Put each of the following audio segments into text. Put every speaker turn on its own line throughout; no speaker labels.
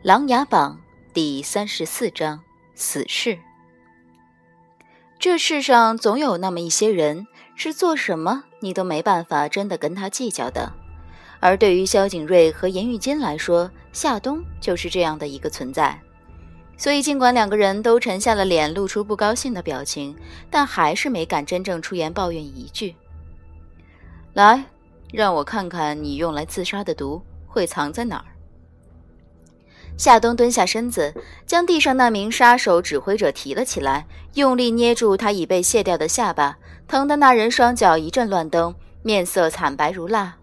《琅琊榜》第三十四章死士。这世上总有那么一些人，是做什么你都没办法真的跟他计较的。而对于萧景睿和严玉金来说，夏冬就是这样的一个存在。所以，尽管两个人都沉下了脸，露出不高兴的表情，但还是没敢真正出言抱怨一句。来，让我看看你用来自杀的毒会藏在哪儿。夏冬蹲下身子，将地上那名杀手指挥者提了起来，用力捏住他已被卸掉的下巴，疼得那人双脚一阵乱蹬，面色惨白如蜡。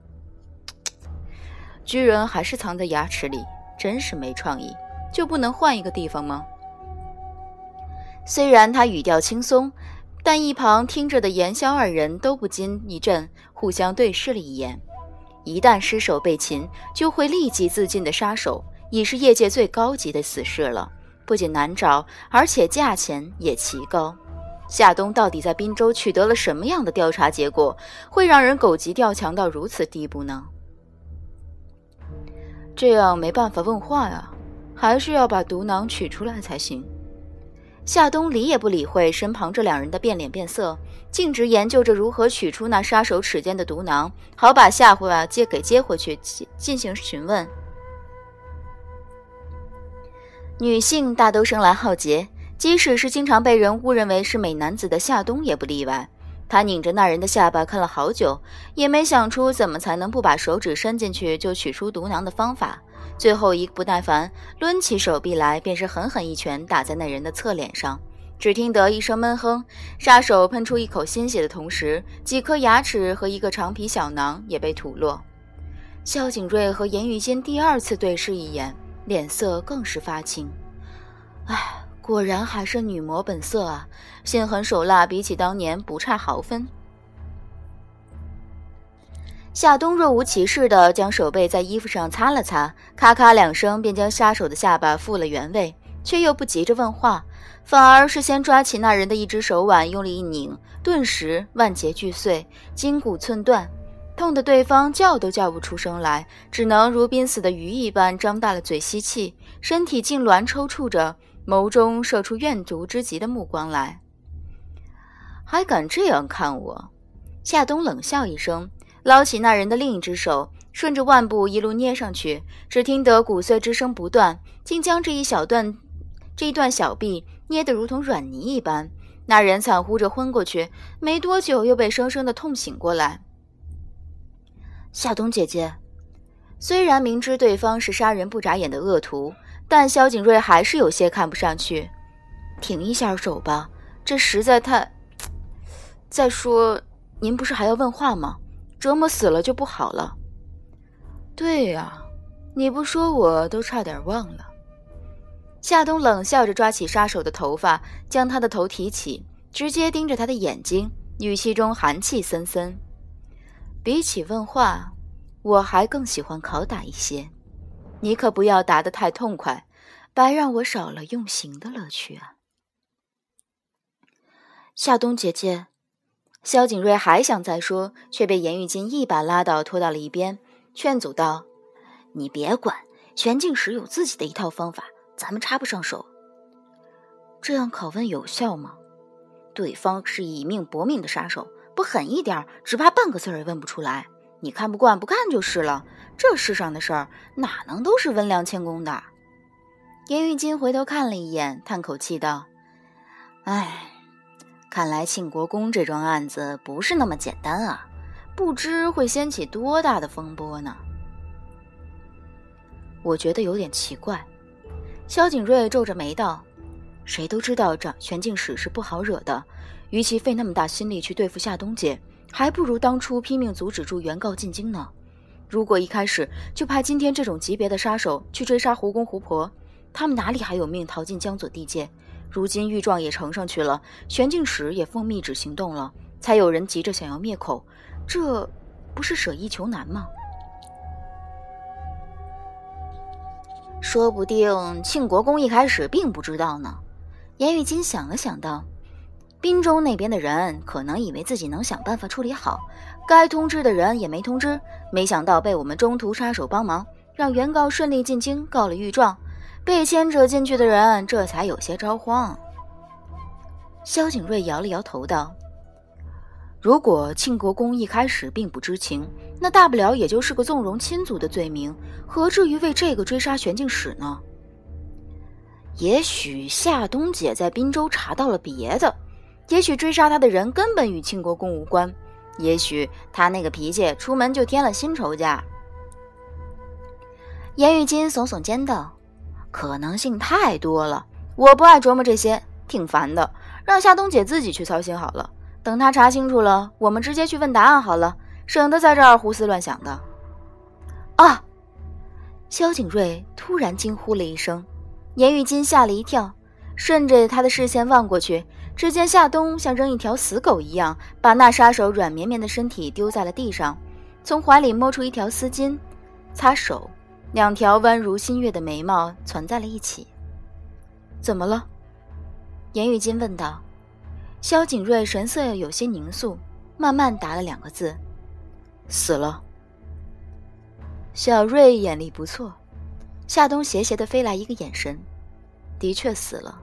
居然还是藏在牙齿里，真是没创意。就不能换一个地方吗？虽然他语调轻松，但一旁听着的严萧二人都不禁一震，互相对视了一眼。一旦失手被擒，就会立即自尽的杀手。已是业界最高级的死士了，不仅难找，而且价钱也奇高。夏冬到底在滨州取得了什么样的调查结果，会让人狗急跳墙到如此地步呢？这样没办法问话呀，还是要把毒囊取出来才行。夏冬理也不理会身旁这两人的变脸变色，径直研究着如何取出那杀手齿间的毒囊，好把下回啊接给接回去进行询问。女性大都生来好洁，即使是经常被人误认为是美男子的夏冬也不例外。他拧着那人的下巴看了好久，也没想出怎么才能不把手指伸进去就取出毒囊的方法。最后一个不耐烦，抡起手臂来，便是狠狠一拳打在那人的侧脸上。只听得一声闷哼，杀手喷出一口鲜血的同时，几颗牙齿和一个长皮小囊也被吐落。萧景睿和严玉金第二次对视一眼。脸色更是发青，唉，果然还是女魔本色啊！心狠手辣，比起当年不差毫分。夏冬若无其事地将手背在衣服上擦了擦，咔咔两声便将杀手的下巴复了原位，却又不急着问话，反而是先抓起那人的一只手腕，用力一拧，顿时万节俱碎，筋骨寸断。痛得对方叫都叫不出声来，只能如濒死的鱼一般张大了嘴吸气，身体痉挛抽搐着，眸中射出怨毒之极的目光来。还敢这样看我？夏冬冷笑一声，捞起那人的另一只手，顺着腕部一路捏上去，只听得骨碎之声不断，竟将这一小段这一段小臂捏得如同软泥一般。那人惨呼着昏过去，没多久又被生生的痛醒过来。夏冬姐姐，虽然明知对方是杀人不眨眼的恶徒，但萧景睿还是有些看不上去。停一下手吧，这实在太……再说，您不是还要问话吗？折磨死了就不好了。对呀，你不说我都差点忘了。夏冬冷笑着抓起杀手的头发，将他的头提起，直接盯着他的眼睛，语气中寒气森森。比起问话，我还更喜欢拷打一些。你可不要答得太痛快，白让我少了用刑的乐趣啊！夏冬姐姐，萧景睿还想再说，却被严玉金一把拉倒，拖到了一边，劝阻道：“你别管，玄镜使有自己的一套方法，咱们插不上手。这样拷问有效吗？对方是以命搏命的杀手。”不狠一点，只怕半个字儿也问不出来。你看不惯，不干就是了。这世上的事儿，哪能都是温良谦恭的？严玉金回头看了一眼，叹口气道：“唉，看来庆国公这桩案子不是那么简单啊，不知会掀起多大的风波呢。”我觉得有点奇怪。萧景睿皱着眉道：“谁都知道，长玄镜使是不好惹的。”与其费那么大心力去对付夏冬姐，还不如当初拼命阻止住原告进京呢。如果一开始就派今天这种级别的杀手去追杀胡公胡婆，他们哪里还有命逃进江左地界？如今御状也呈上去了，玄镜使也奉密旨行动了，才有人急着想要灭口，这不是舍易求难吗？说不定庆国公一开始并不知道呢。严玉金想了想道。滨州那边的人可能以为自己能想办法处理好，该通知的人也没通知，没想到被我们中途插手帮忙，让原告顺利进京告了御状。被牵扯进去的人这才有些着慌。萧景睿摇了摇头道：“如果庆国公一开始并不知情，那大不了也就是个纵容亲族的罪名，何至于为这个追杀玄镜使呢？也许夏冬姐在滨州查到了别的，也许追杀她的人根本与庆国公无关，也许他那个脾气出门就添了新仇家。”严玉金耸耸肩道。可能性太多了，我不爱琢磨这些，挺烦的。让夏冬姐自己去操心好了。等她查清楚了，我们直接去问答案好了，省得在这儿胡思乱想的。啊！萧景睿突然惊呼了一声，严玉金吓了一跳，顺着他的视线望过去，只见夏冬像扔一条死狗一样，把那杀手软绵绵的身体丢在了地上，从怀里摸出一条丝巾，擦手。两条弯如新月的眉毛攒在了一起。怎么了？严玉金问道。萧景睿神色有些凝肃，慢慢答了两个字：“死了。”小瑞眼力不错。夏冬斜斜的飞来一个眼神，的确死了。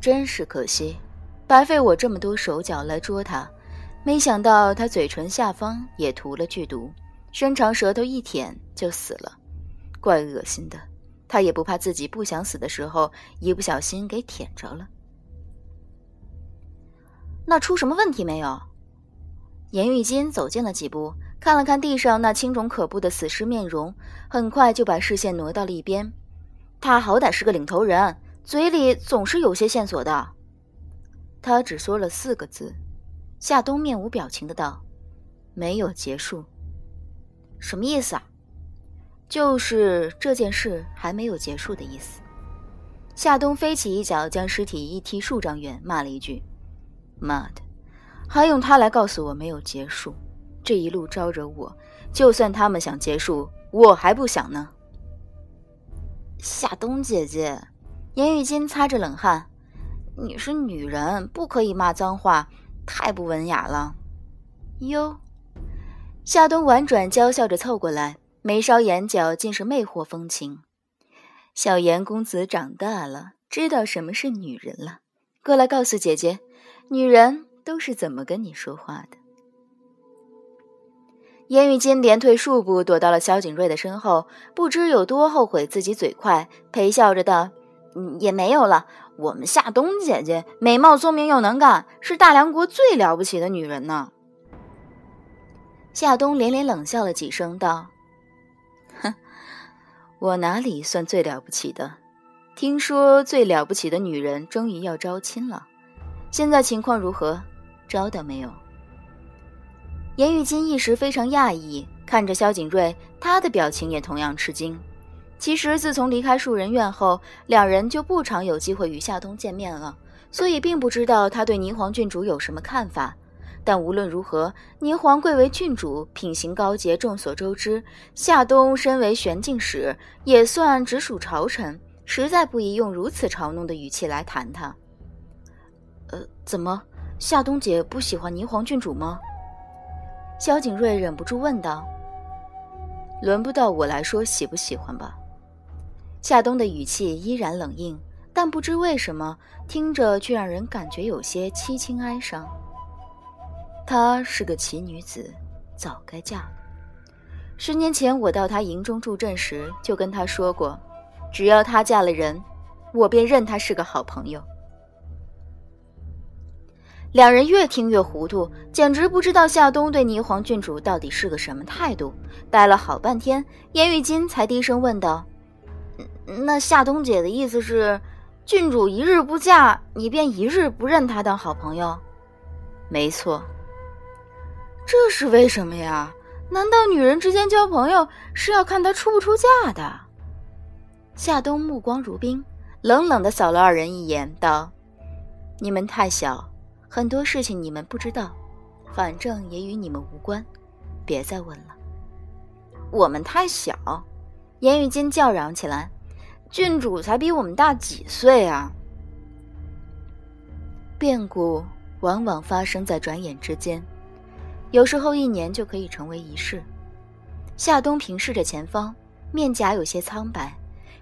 真是可惜，白费我这么多手脚来捉他，没想到他嘴唇下方也涂了剧毒。伸长舌头一舔就死了，怪恶心的。他也不怕自己不想死的时候一不小心给舔着了。那出什么问题没有？严玉金走近了几步，看了看地上那青肿可怖的死尸面容，很快就把视线挪到了一边。他好歹是个领头人，嘴里总是有些线索的。他只说了四个字。夏冬面无表情的道：“没有结束。”什么意思啊？就是这件事还没有结束的意思。夏冬飞起一脚，将尸体一踢数丈远，骂了一句：“妈的，还用他来告诉我没有结束？这一路招惹我，就算他们想结束，我还不想呢。”夏冬姐姐，严玉金擦着冷汗：“你是女人，不可以骂脏话，太不文雅了。”哟。夏冬婉转娇笑着凑过来，眉梢眼角尽是魅惑风情。小严公子长大了，知道什么是女人了。过来告诉姐姐，女人都是怎么跟你说话的。严玉金连退数步，躲到了萧景睿的身后，不知有多后悔自己嘴快，陪笑着道：“嗯，也没有了。我们夏冬姐姐美貌聪明又能干，是大梁国最了不起的女人呢。”夏冬连连冷笑了几声，道：“哼，我哪里算最了不起的？听说最了不起的女人终于要招亲了，现在情况如何？招到没有？”严玉金一时非常讶异，看着萧景睿，他的表情也同样吃惊。其实自从离开树人院后，两人就不常有机会与夏冬见面了，所以并不知道他对霓凰郡主有什么看法。但无论如何，霓凰贵为郡主，品行高洁，众所周知。夏冬身为玄镜使，也算直属朝臣，实在不宜用如此嘲弄的语气来谈他。呃，怎么，夏冬姐不喜欢霓凰郡主吗？萧景睿忍不住问道。轮不到我来说喜不喜欢吧。夏冬的语气依然冷硬，但不知为什么，听着却让人感觉有些凄清哀伤。她是个奇女子，早该嫁了。十年前我到她营中助阵时，就跟她说过，只要她嫁了人，我便认她是个好朋友。两人越听越糊涂，简直不知道夏冬对霓凰郡主到底是个什么态度。待了好半天，严玉金才低声问道：“那夏冬姐的意思是，郡主一日不嫁，你便一日不认她当好朋友？”没错。这是为什么呀？难道女人之间交朋友是要看她出不出嫁的？夏冬目光如冰，冷冷的扫了二人一眼，道：“你们太小，很多事情你们不知道，反正也与你们无关，别再问了。”我们太小，严玉金叫嚷起来：“郡主才比我们大几岁啊！”变故往往发生在转眼之间。有时候一年就可以成为一世。夏冬平视着前方，面颊有些苍白，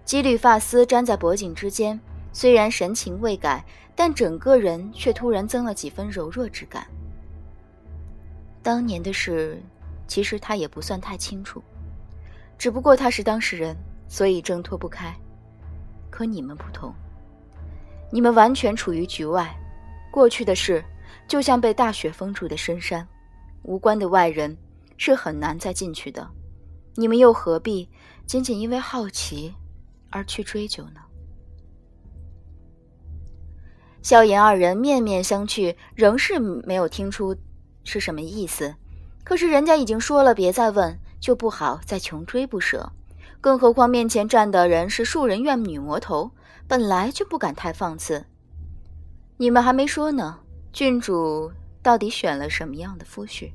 几缕发丝粘在脖颈之间，虽然神情未改，但整个人却突然增了几分柔弱之感。当年的事，其实他也不算太清楚，只不过他是当事人，所以挣脱不开。可你们不同，你们完全处于局外，过去的事就像被大雪封住的深山，无关的外人是很难再进去的。你们又何必仅仅因为好奇？而去追究呢？萧炎二人面面相觑，仍是没有听出是什么意思。可是人家已经说了别再问，就不好再穷追不舍。更何况面前站的人是树人院女魔头，本来就不敢太放肆。你们还没说呢，郡主到底选了什么样的夫婿？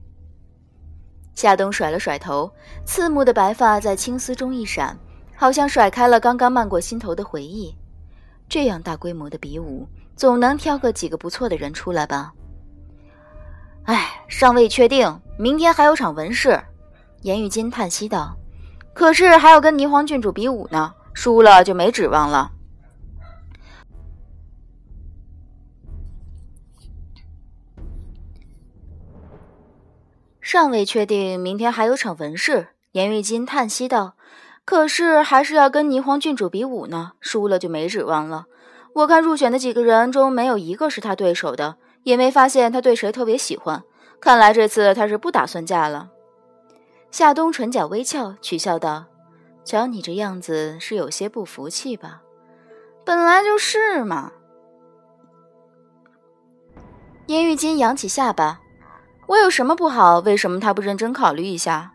夏冬甩了甩头，刺目的白发在青丝中一闪。好像甩开了刚刚漫过心头的回忆，这样大规模的比武，总能挑个几个不错的人出来吧？哎，尚未确定，明天还有场文试。严玉金叹息道：“可是还要跟霓凰郡主比武呢，输了就没指望了。”尚未确定，明天还有场文试。严玉金叹息道。可是还是要跟霓凰郡主比武呢，输了就没指望了。我看入选的几个人中没有一个是他对手的，也没发现他对谁特别喜欢。看来这次他是不打算嫁了。夏冬唇角微翘，取笑道：“瞧你这样子，是有些不服气吧？”本来就是嘛。燕玉金扬起下巴：“我有什么不好？为什么他不认真考虑一下？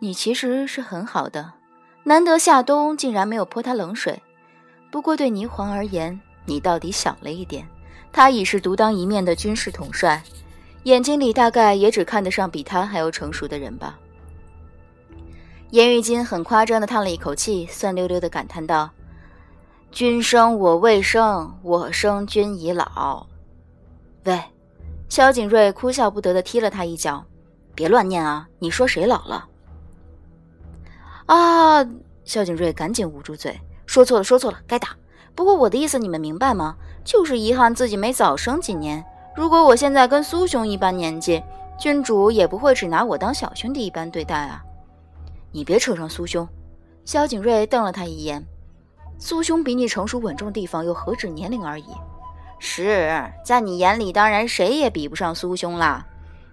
你其实是很好的。”难得夏冬竟然没有泼他冷水，不过对霓凰而言，你到底小了一点。他已是独当一面的军事统帅，眼睛里大概也只看得上比他还要成熟的人吧。严玉金很夸张地叹了一口气，酸溜溜地感叹道：“君生我未生，我生君已老。”喂，萧景睿哭笑不得地踢了他一脚：“别乱念啊！你说谁老了？”啊！萧景睿赶紧捂住嘴，说错了，说错了，该打。不过我的意思你们明白吗？就是遗憾自己没早生几年。如果我现在跟苏兄一般年纪，郡主也不会只拿我当小兄弟一般对待啊。你别扯上苏兄。萧景睿瞪了他一眼，苏兄比你成熟稳重地方又何止年龄而已？是在你眼里，当然谁也比不上苏兄啦。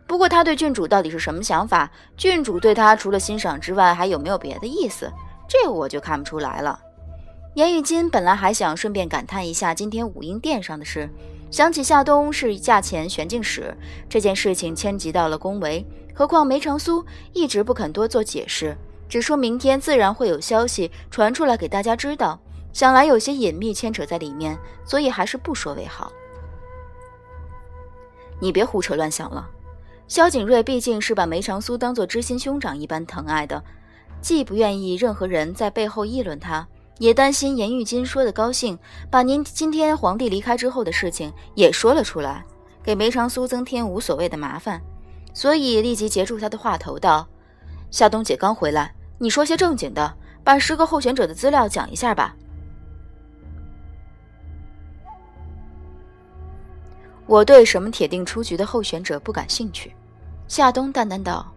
不过他对郡主到底是什么想法？郡主对他除了欣赏之外，还有没有别的意思？这我就看不出来了。严玉金本来还想顺便感叹一下今天武英殿上的事，想起夏冬是驾前玄镜使这件事情牵及到了宫闱，何况梅长苏一直不肯多做解释，只说明天自然会有消息传出来给大家知道，想来有些隐秘牵扯在里面，所以还是不说为好。你别胡扯乱想了。萧景睿毕竟是把梅长苏当做知心兄长一般疼爱的，既不愿意任何人在背后议论他，也担心严玉金说的高兴，把您今天皇帝离开之后的事情也说了出来，给梅长苏增添无所谓的麻烦，所以立即截住他的话头道：“夏冬姐刚回来，你说些正经的，把十个候选者的资料讲一下吧。”我对什么铁定出局的候选者不感兴趣。夏冬淡淡道：“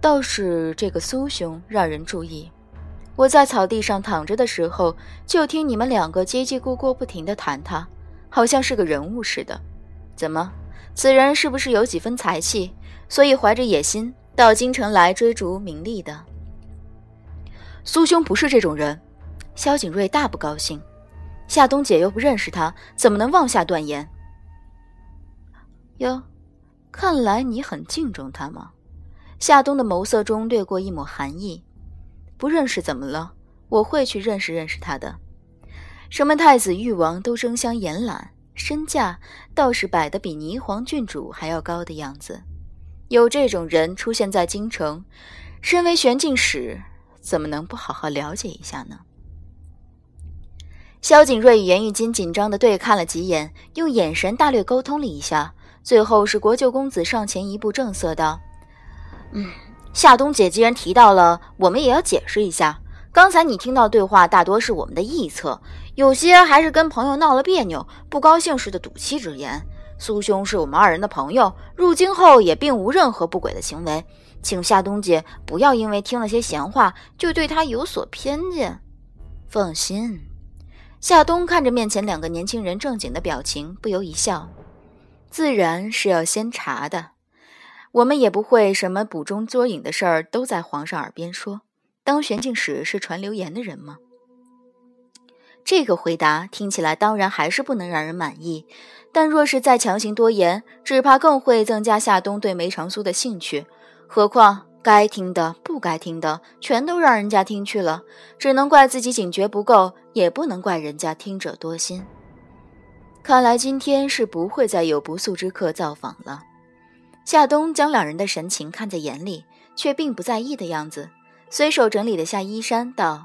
倒是这个苏兄让人注意。我在草地上躺着的时候，就听你们两个叽叽咕咕不停地谈他，好像是个人物似的。怎么，此人是不是有几分才气，所以怀着野心到京城来追逐名利的？”苏兄不是这种人，萧景睿大不高兴。夏冬姐又不认识他，怎么能妄下断言？哟。看来你很敬重他吗？夏冬的眸色中掠过一抹寒意。不认识怎么了？我会去认识认识他的。什么太子、誉王都争相延揽，身价倒是摆得比霓凰郡主还要高的样子。有这种人出现在京城，身为玄镜使，怎么能不好好了解一下呢？萧景睿与严玉金紧张地对看了几眼，用眼神大略沟通了一下。最后是国舅公子上前一步，正色道：“嗯，夏冬姐既然提到了，我们也要解释一下。刚才你听到对话大多是我们的臆测，有些还是跟朋友闹了别扭，不高兴似的赌气之言。苏兄是我们二人的朋友，入京后也并无任何不轨的行为，请夏冬姐不要因为听了些闲话就对他有所偏见。
放心，夏冬看着面前两个年轻人正经的表情，不由一笑。自然是要先查的，我们也不会什么捕中捉影的事儿都在皇上耳边说。当玄镜使是传流言的人吗？这个回答听起来当然还是不能让人满意。但若是再强行多言，只怕更会增加夏冬对梅长苏的兴趣。何况该听的、不该听的，全都让人家听去了，只能怪自己警觉不够，也不能怪人家听者多心。看来今天是不会再有不速之客造访了。夏冬将两人的神情看在眼里，却并不在意的样子，随手整理了下衣衫，道：“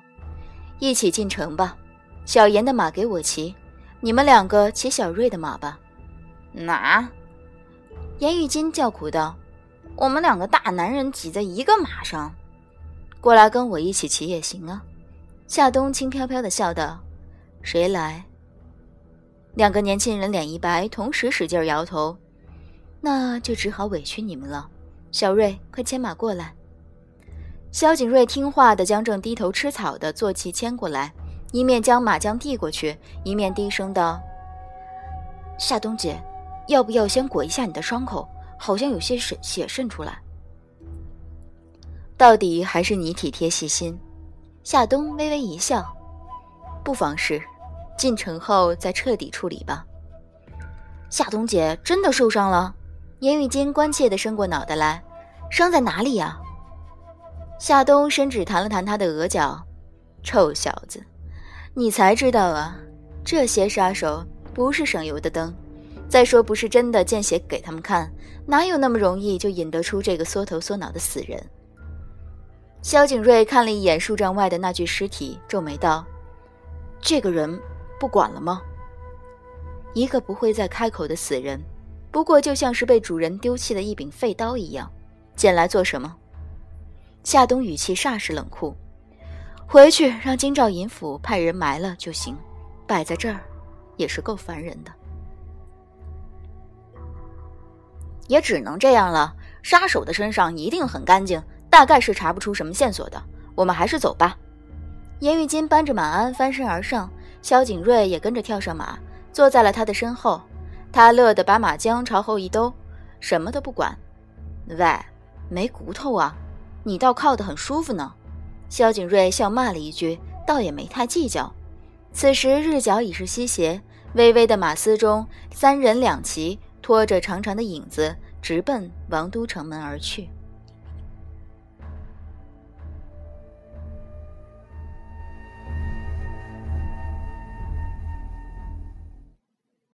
一起进城吧，小严的马给我骑。”你们两个骑小瑞的马吧。
哪？
严玉金叫苦道：“
我们两个大男人挤在一个马上，
过来跟我一起骑也行啊。”夏冬轻飘飘的笑道：“谁来？”两个年轻人脸一白，同时使劲摇头。那就只好委屈你们了。小瑞，快牵马过来。萧景睿听话的将正低头吃草的坐骑牵过来。一面将马缰递过去，一面低声道：“夏冬姐，要不要先裹一下你的伤口？好像有些血血渗出来。”到底还是你体贴细心。夏冬微微一笑：“不妨事，进城后再彻底处理吧。”夏冬姐真的受伤了？严玉金关切地伸过脑袋来：“伤在哪里呀？”夏冬伸指弹了弹他的额角：“臭小子！”你才知道啊，这些杀手不是省油的灯。再说，不是真的见血给他们看，哪有那么容易就引得出这个缩头缩脑的死人？萧景睿看了一眼数丈外的那具尸体，皱眉道：“这个人不管了吗？一个不会再开口的死人，不过就像是被主人丢弃的一柄废刀一样，捡来做什么？”夏冬语气煞是冷酷。回去让京兆尹府派人埋了就行，摆在这儿也是够烦人的。
也只能这样了。杀手的身上一定很干净，大概是查不出什么线索的。我们还是走吧。
严玉金搬着马鞍翻身而上，萧景睿也跟着跳上马，坐在了他的身后。他乐得把马缰朝后一兜，什么都不管。
喂，没骨头啊？你倒靠得很舒服呢。
萧景睿笑骂了一句，倒也没太计较。此时日角已是西斜，微微的马嘶中，三人两骑，拖着长长的影子，直奔王都城门而去。